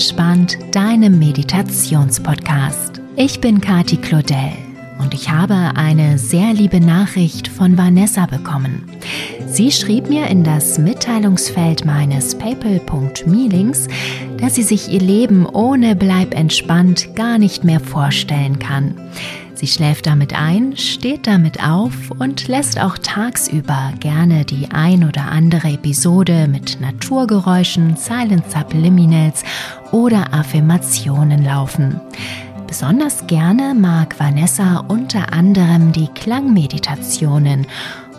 entspannt, deinem Meditationspodcast. Ich bin Kati Claudel und ich habe eine sehr liebe Nachricht von Vanessa bekommen. Sie schrieb mir in das Mitteilungsfeld meines PayPal.me-Links, dass sie sich ihr Leben ohne Bleib entspannt gar nicht mehr vorstellen kann. Sie schläft damit ein, steht damit auf und lässt auch tagsüber gerne die ein oder andere Episode mit Naturgeräuschen, Silent Subliminals oder Affirmationen laufen. Besonders gerne mag Vanessa unter anderem die Klangmeditationen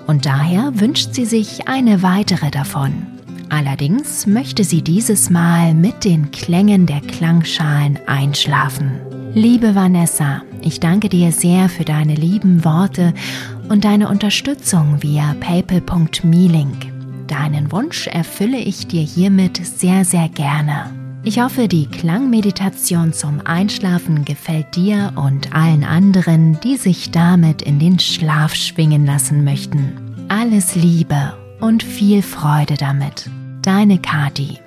und daher wünscht sie sich eine weitere davon. Allerdings möchte sie dieses Mal mit den Klängen der Klangschalen einschlafen. Liebe Vanessa, ich danke dir sehr für deine lieben Worte und deine Unterstützung via paypal.me-Link. Deinen Wunsch erfülle ich dir hiermit sehr, sehr gerne. Ich hoffe, die Klangmeditation zum Einschlafen gefällt dir und allen anderen, die sich damit in den Schlaf schwingen lassen möchten. Alles Liebe und viel Freude damit. Deine Kati.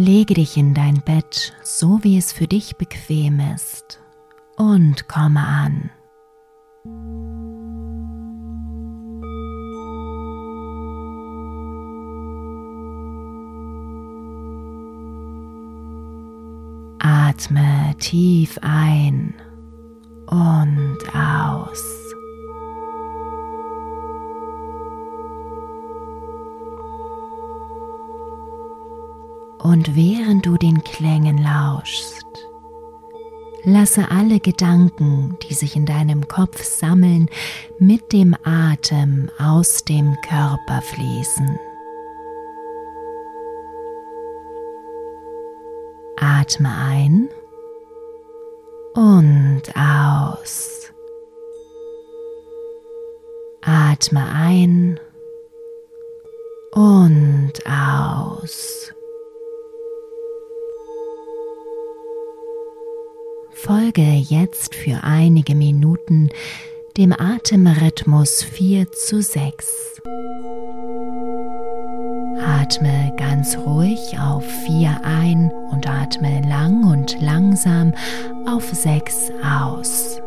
Lege dich in dein Bett, so wie es für dich bequem ist, und komme an. Atme tief ein und aus. Und während du den Klängen lauschst, lasse alle Gedanken, die sich in deinem Kopf sammeln, mit dem Atem aus dem Körper fließen. Atme ein und aus. Atme ein und aus. Folge jetzt für einige Minuten dem Atemrhythmus 4 zu 6. Atme ganz ruhig auf 4 ein und atme lang und langsam auf 6 aus.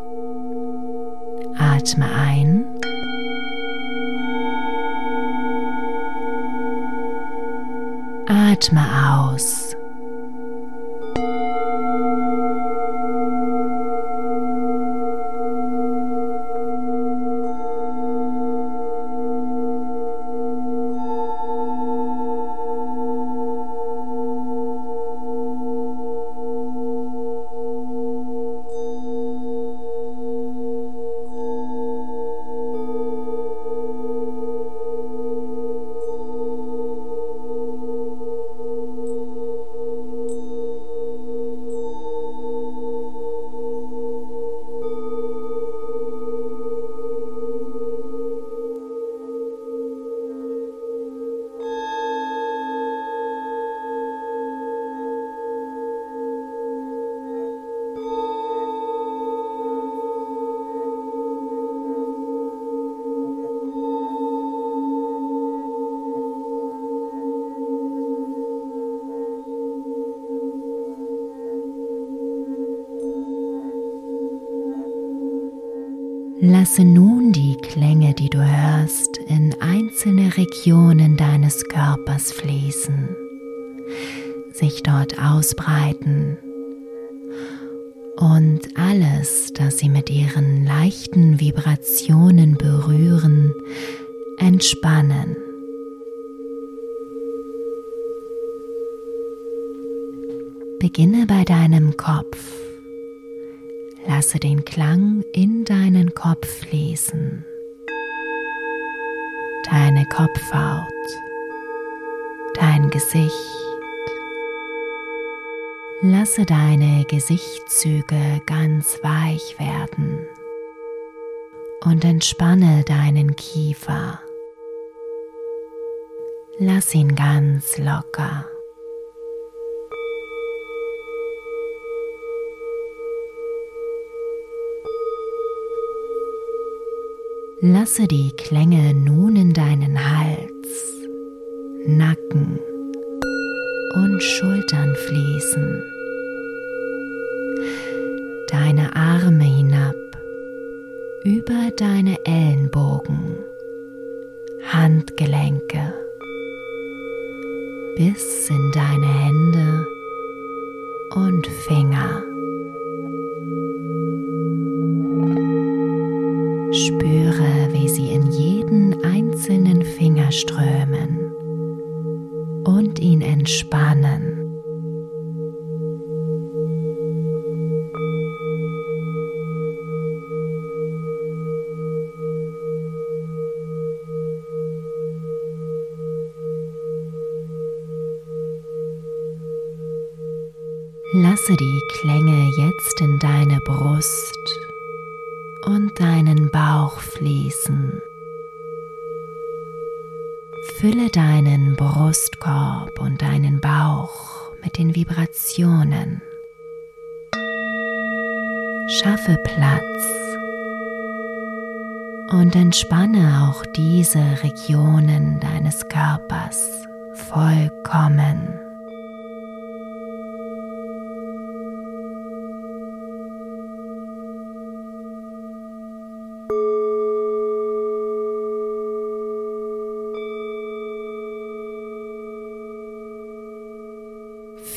Atme ein. Atme aus. Lasse nun die Klänge, die du hörst, in einzelne Regionen deines Körpers fließen, sich dort ausbreiten und alles, das sie mit ihren leichten Vibrationen berühren, entspannen. Beginne bei deinem Kopf Lasse den Klang in deinen Kopf fließen. Deine Kopfhaut, dein Gesicht. Lasse deine Gesichtszüge ganz weich werden und entspanne deinen Kiefer. Lass ihn ganz locker. Lasse die Klänge nun in deinen Hals, Nacken und Schultern fließen. Deine Arme hinab über deine Ellenbogen, Handgelenke bis in deine Hände und Finger. Einzelnen Finger strömen und ihn entspannen. Lasse die Klänge jetzt in deine Brust und deinen Bauch fließen. Fülle deinen Brustkorb und deinen Bauch mit den Vibrationen. Schaffe Platz und entspanne auch diese Regionen deines Körpers vollkommen.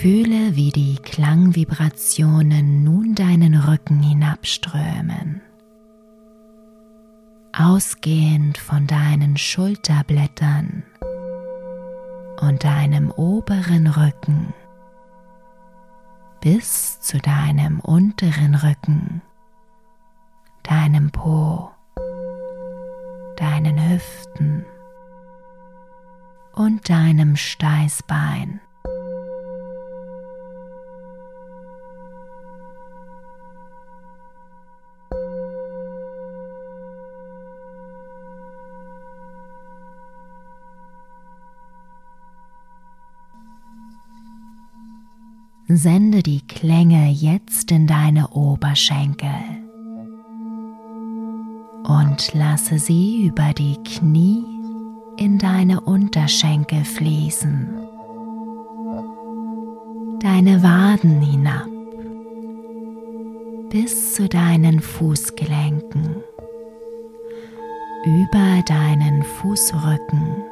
Fühle, wie die Klangvibrationen nun deinen Rücken hinabströmen, ausgehend von deinen Schulterblättern und deinem oberen Rücken bis zu deinem unteren Rücken, deinem Po, deinen Hüften und deinem Steißbein. Sende die Klänge jetzt in deine Oberschenkel und lasse sie über die Knie in deine Unterschenkel fließen, deine Waden hinab bis zu deinen Fußgelenken, über deinen Fußrücken,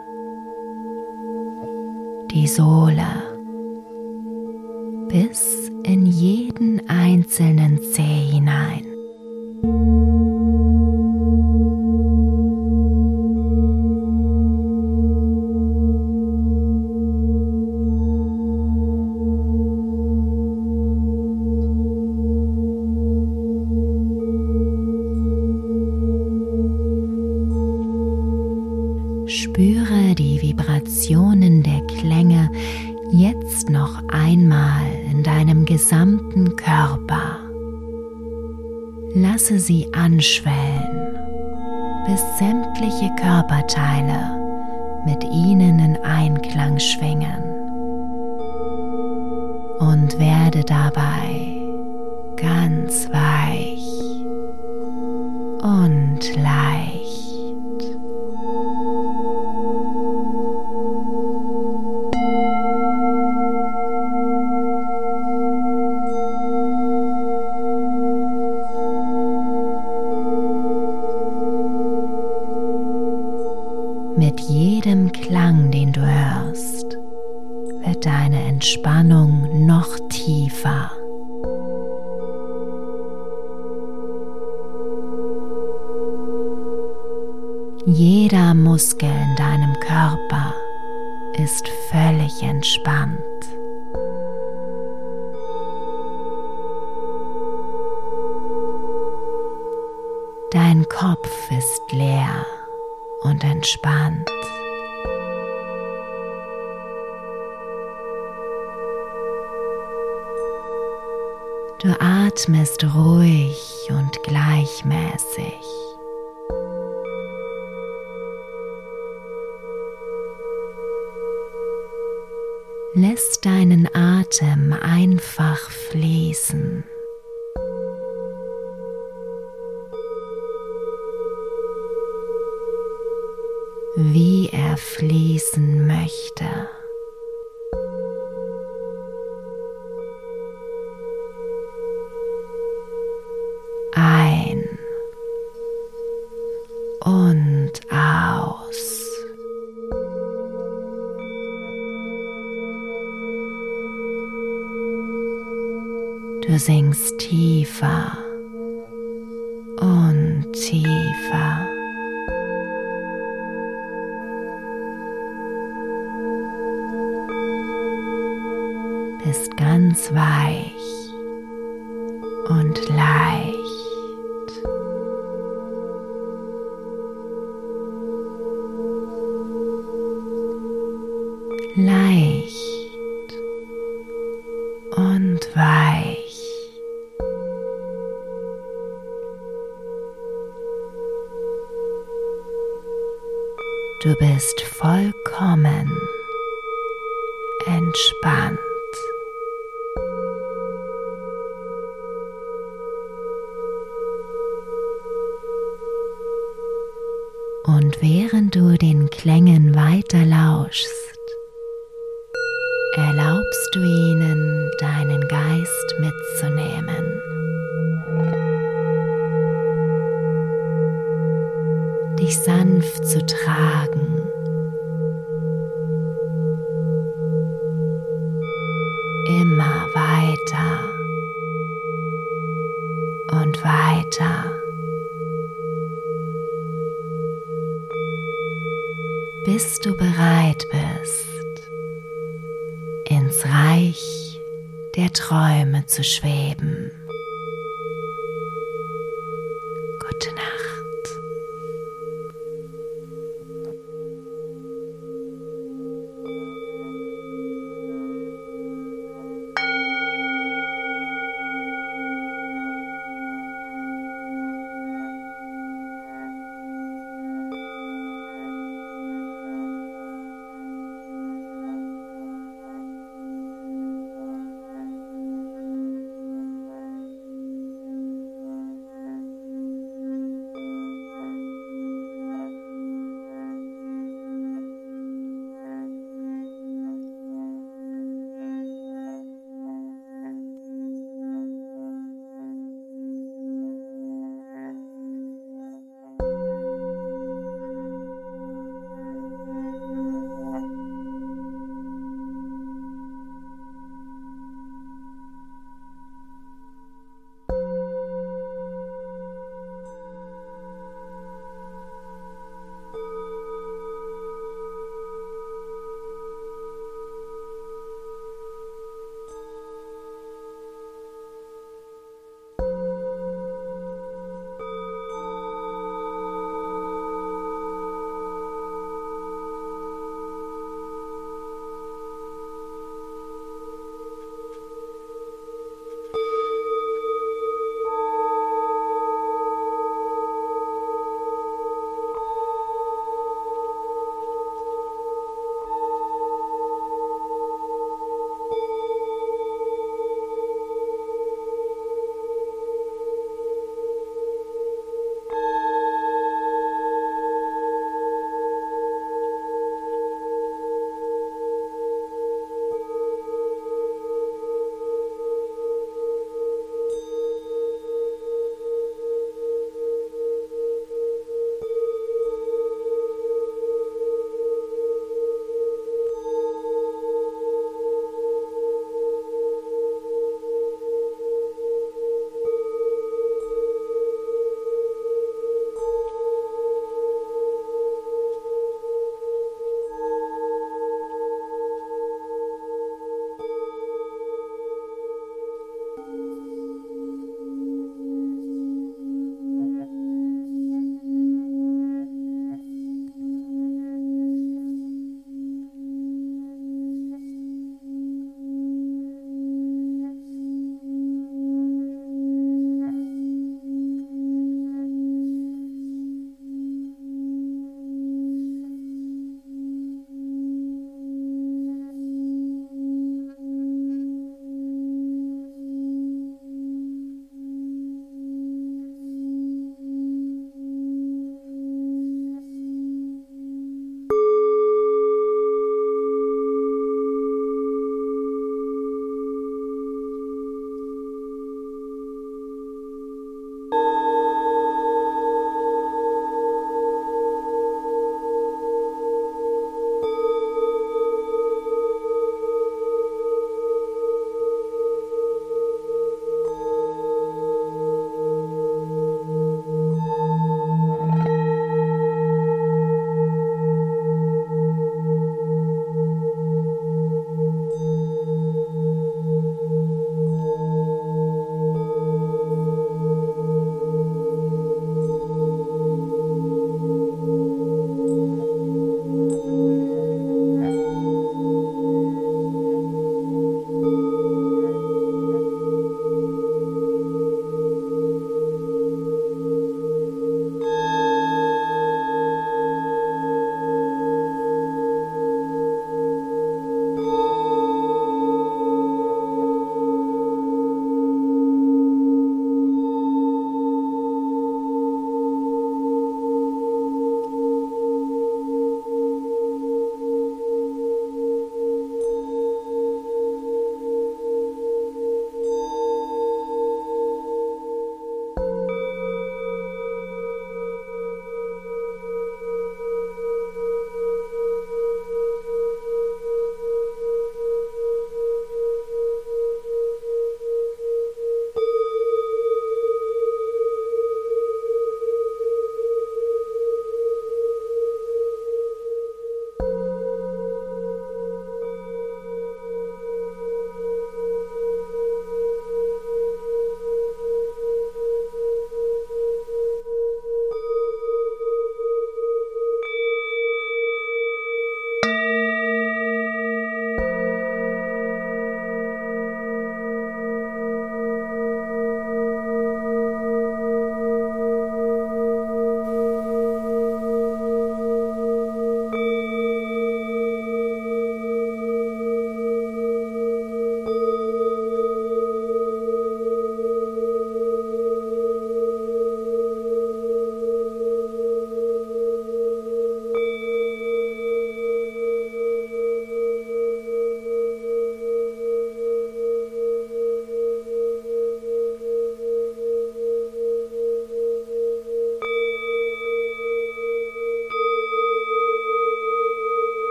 die Sohle bis in jeden einzelnen Zeh hinein. Sie anschwellen, bis sämtliche Körperteile mit ihnen in Einklang schwingen. Und werde dabei ganz weich und leicht. Mit jedem Klang, den du hörst, wird deine Entspannung noch tiefer. Jeder Muskel in deinem Körper ist völlig entspannt. Dein Kopf ist leer und entspannt. Atmest ruhig und gleichmäßig. Lässt deinen Atem einfach fließen. wie er fließen möchte. Bist ganz weich und. Leicht dich sanft zu tragen. Immer weiter und weiter. Bis du bereit bist, ins Reich der Träume zu schweben.